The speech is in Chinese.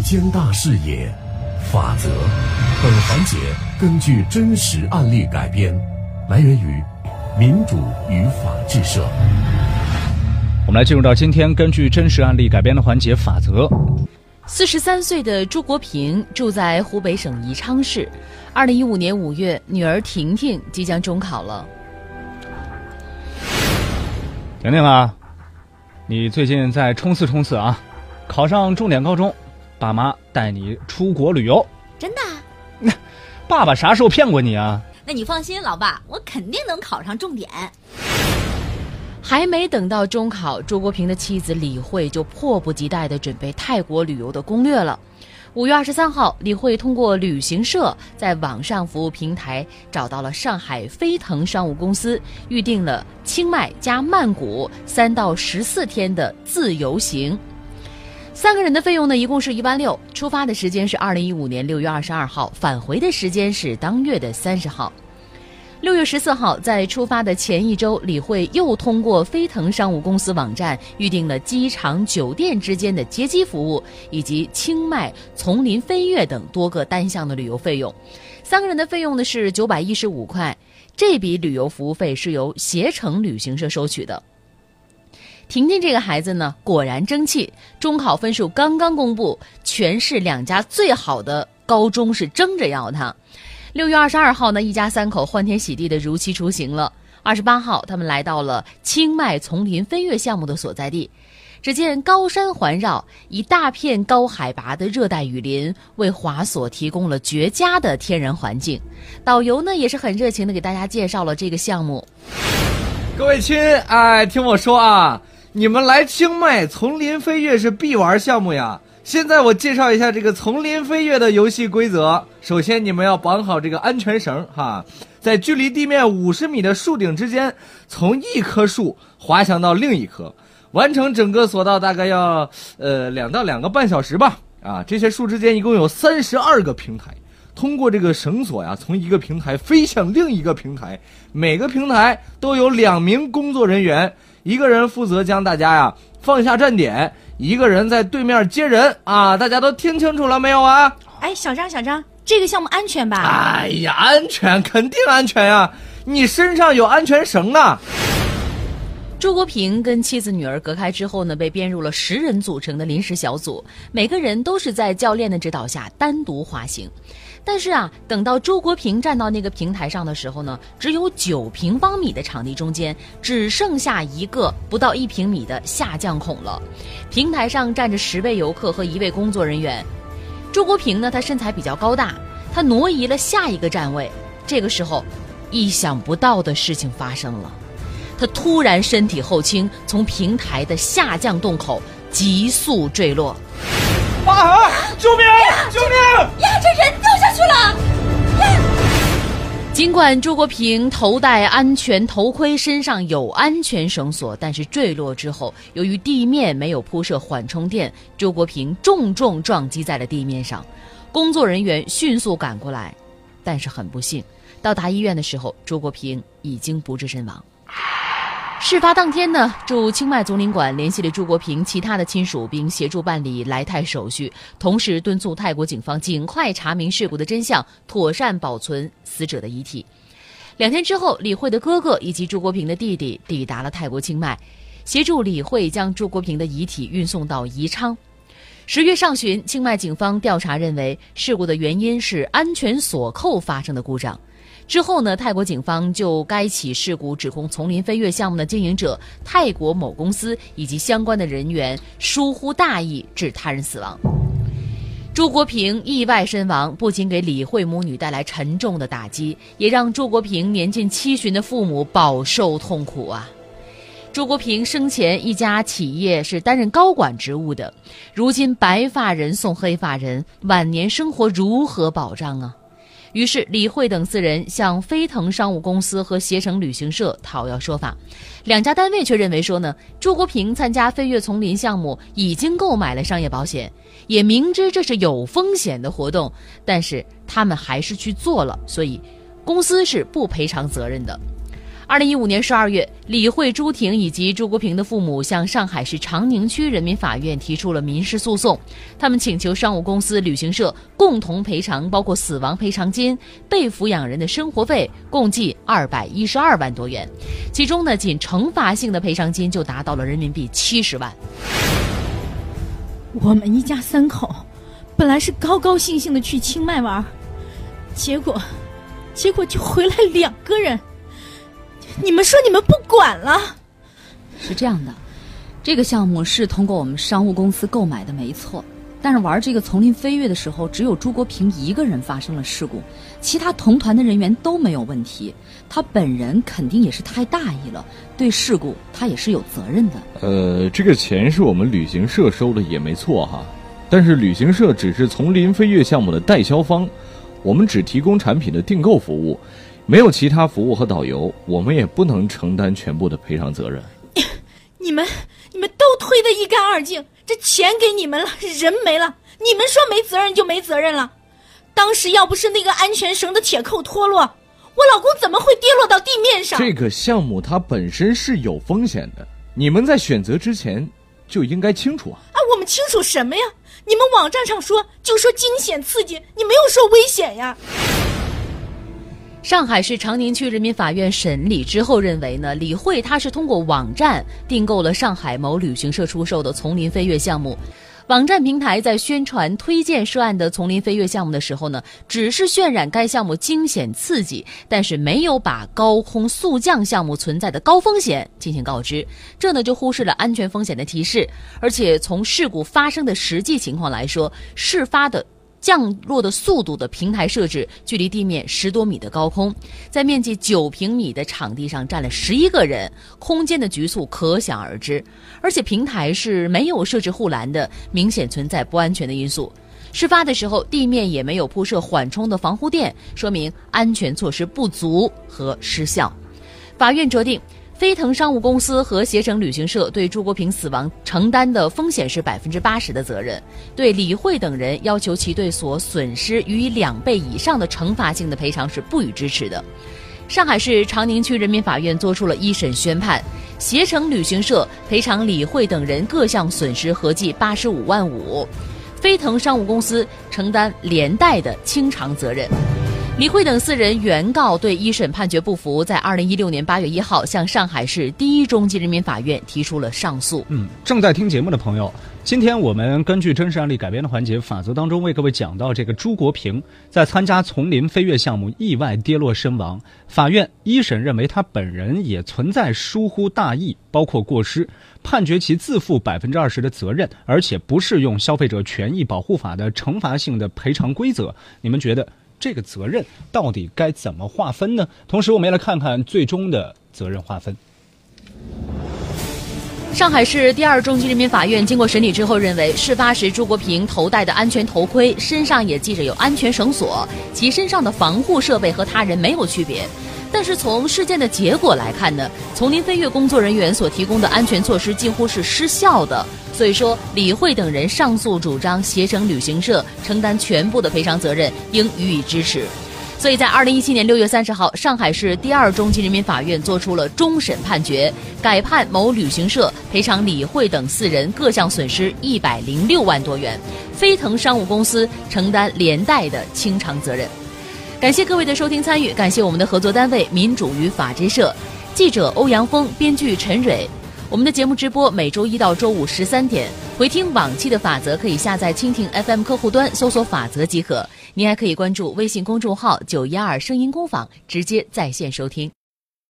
无间大视野，法则。本环节根据真实案例改编，来源于民主与法治社。我们来进入到今天根据真实案例改编的环节法则。四十三岁的朱国平住在湖北省宜昌市。二零一五年五月，女儿婷婷即将中考了。婷婷啊，你最近在冲刺冲刺啊！考上重点高中，爸妈带你出国旅游。真的？那爸爸啥时候骗过你啊？那你放心，老爸，我肯定能考上重点。还没等到中考，朱国平的妻子李慧就迫不及待地准备泰国旅游的攻略了。五月二十三号，李慧通过旅行社在网上服务平台找到了上海飞腾商务公司，预定了清迈加曼谷三到十四天的自由行。三个人的费用呢，一共是一万六。出发的时间是二零一五年六月二十二号，返回的时间是当月的三十号。六月十四号，在出发的前一周，李慧又通过飞腾商务公司网站预订了机场、酒店之间的接机服务，以及清迈、丛林飞跃等多个单项的旅游费用。三个人的费用呢是九百一十五块，这笔旅游服务费是由携程旅行社收取的。婷婷这个孩子呢，果然争气，中考分数刚刚公布，全市两家最好的高中是争着要他。六月二十二号呢，一家三口欢天喜地的如期出行了。二十八号，他们来到了清迈丛林飞跃项目的所在地。只见高山环绕，一大片高海拔的热带雨林，为滑索提供了绝佳的天然环境。导游呢，也是很热情的给大家介绍了这个项目。各位亲，哎，听我说啊，你们来清迈丛林飞跃是必玩项目呀。现在我介绍一下这个丛林飞跃的游戏规则。首先，你们要绑好这个安全绳，哈，在距离地面五十米的树顶之间，从一棵树滑翔到另一棵，完成整个索道大概要呃两到两个半小时吧。啊，这些树之间一共有三十二个平台，通过这个绳索呀，从一个平台飞向另一个平台，每个平台都有两名工作人员，一个人负责将大家呀放下站点。一个人在对面接人啊！大家都听清楚了没有啊？哎，小张，小张，这个项目安全吧？哎呀，安全，肯定安全呀！你身上有安全绳呢。周国平跟妻子、女儿隔开之后呢，被编入了十人组成的临时小组，每个人都是在教练的指导下单独滑行。但是啊，等到周国平站到那个平台上的时候呢，只有九平方米的场地中间只剩下一个不到一平米的下降孔了。平台上站着十位游客和一位工作人员。周国平呢，他身材比较高大，他挪移了下一个站位。这个时候，意想不到的事情发生了，他突然身体后倾，从平台的下降洞口急速坠落。啊！救命！救命！呀，这人去了！尽管朱国平头戴安全头盔，身上有安全绳索，但是坠落之后，由于地面没有铺设缓冲垫，朱国平重重撞击在了地面上。工作人员迅速赶过来，但是很不幸，到达医院的时候，朱国平已经不治身亡。事发当天呢，驻清迈总领馆联系了朱国平其他的亲属，并协助办理来泰手续，同时敦促泰国警方尽快查明事故的真相，妥善保存死者的遗体。两天之后，李慧的哥哥以及朱国平的弟弟抵达了泰国清迈，协助李慧将朱国平的遗体运送到宜昌。十月上旬，清迈警方调查认为，事故的原因是安全锁扣发生的故障。之后呢，泰国警方就该起事故指控丛林飞跃项目的经营者泰国某公司以及相关的人员疏忽大意致他人死亡。朱国平意外身亡，不仅给李慧母女带来沉重的打击，也让朱国平年近七旬的父母饱受痛苦啊！朱国平生前一家企业是担任高管职务的，如今白发人送黑发人，晚年生活如何保障啊？于是，李慧等四人向飞腾商务公司和携程旅行社讨要说法，两家单位却认为说呢，朱国平参加飞跃丛林项目已经购买了商业保险，也明知这是有风险的活动，但是他们还是去做了，所以公司是不赔偿责任的。二零一五年十二月，李慧、朱婷以及朱国平的父母向上海市长宁区人民法院提出了民事诉讼，他们请求商务公司、旅行社共同赔偿包括死亡赔偿金、被抚养人的生活费，共计二百一十二万多元，其中呢，仅惩罚性的赔偿金就达到了人民币七十万。我们一家三口，本来是高高兴兴的去清迈玩，结果，结果就回来两个人。你们说你们不管了？是这样的，这个项目是通过我们商务公司购买的，没错。但是玩这个丛林飞跃的时候，只有朱国平一个人发生了事故，其他同团的人员都没有问题。他本人肯定也是太大意了，对事故他也是有责任的。呃，这个钱是我们旅行社收的也没错哈，但是旅行社只是丛林飞跃项目的代销方，我们只提供产品的订购服务。没有其他服务和导游，我们也不能承担全部的赔偿责任。你们，你们都推得一干二净，这钱给你们了，人没了，你们说没责任就没责任了。当时要不是那个安全绳的铁扣脱落，我老公怎么会跌落到地面上？这个项目它本身是有风险的，你们在选择之前就应该清楚啊！啊，我们清楚什么呀？你们网站上说就说惊险刺激，你没有说危险呀。上海市长宁区人民法院审理之后认为呢，李慧她是通过网站订购了上海某旅行社出售的丛林飞跃项目，网站平台在宣传推荐涉案的丛林飞跃项目的时候呢，只是渲染该项目惊险刺激，但是没有把高空速降项目存在的高风险进行告知，这呢就忽视了安全风险的提示，而且从事故发生的实际情况来说，事发的。降落的速度的平台设置距离地面十多米的高空，在面积九平米的场地上站了十一个人，空间的局促可想而知。而且平台是没有设置护栏的，明显存在不安全的因素。事发的时候，地面也没有铺设缓冲的防护垫，说明安全措施不足和失效。法院酌定。飞腾商务公司和携程旅行社对朱国平死亡承担的风险是百分之八十的责任，对李慧等人要求其对所损失予以两倍以上的惩罚性的赔偿是不予支持的。上海市长宁区人民法院作出了一审宣判，携程旅行社赔偿李慧等人各项损失合计八十五万五，飞腾商务公司承担连带的清偿责任。李慧等四人原告对一审判决不服，在二零一六年八月一号向上海市第一中级人民法院提出了上诉。嗯，正在听节目的朋友，今天我们根据真实案例改编的环节法则当中，为各位讲到这个朱国平在参加丛林飞跃项目意外跌落身亡，法院一审认为他本人也存在疏忽大意，包括过失，判决其自负百分之二十的责任，而且不适用消费者权益保护法的惩罚性的赔偿规则。你们觉得？这个责任到底该怎么划分呢？同时，我们也来看看最终的责任划分。上海市第二中级人民法院经过审理之后认为，事发时朱国平头戴的安全头盔，身上也系着有安全绳索，其身上的防护设备和他人没有区别。但是从事件的结果来看呢，丛林飞跃工作人员所提供的安全措施几乎是失效的。所以说，李慧等人上诉主张携程旅行社承担全部的赔偿责任，应予以支持。所以在二零一七年六月三十号，上海市第二中级人民法院作出了终审判决，改判某旅行社赔偿李慧等四人各项损失一百零六万多元，飞腾商务公司承担连带的清偿责任。感谢各位的收听参与，感谢我们的合作单位民主与法制社，记者欧阳峰，编剧陈蕊。我们的节目直播每周一到周五十三点，回听往期的法则可以下载蜻蜓 FM 客户端搜索“法则”即可。您还可以关注微信公众号“九一二声音工坊”，直接在线收听。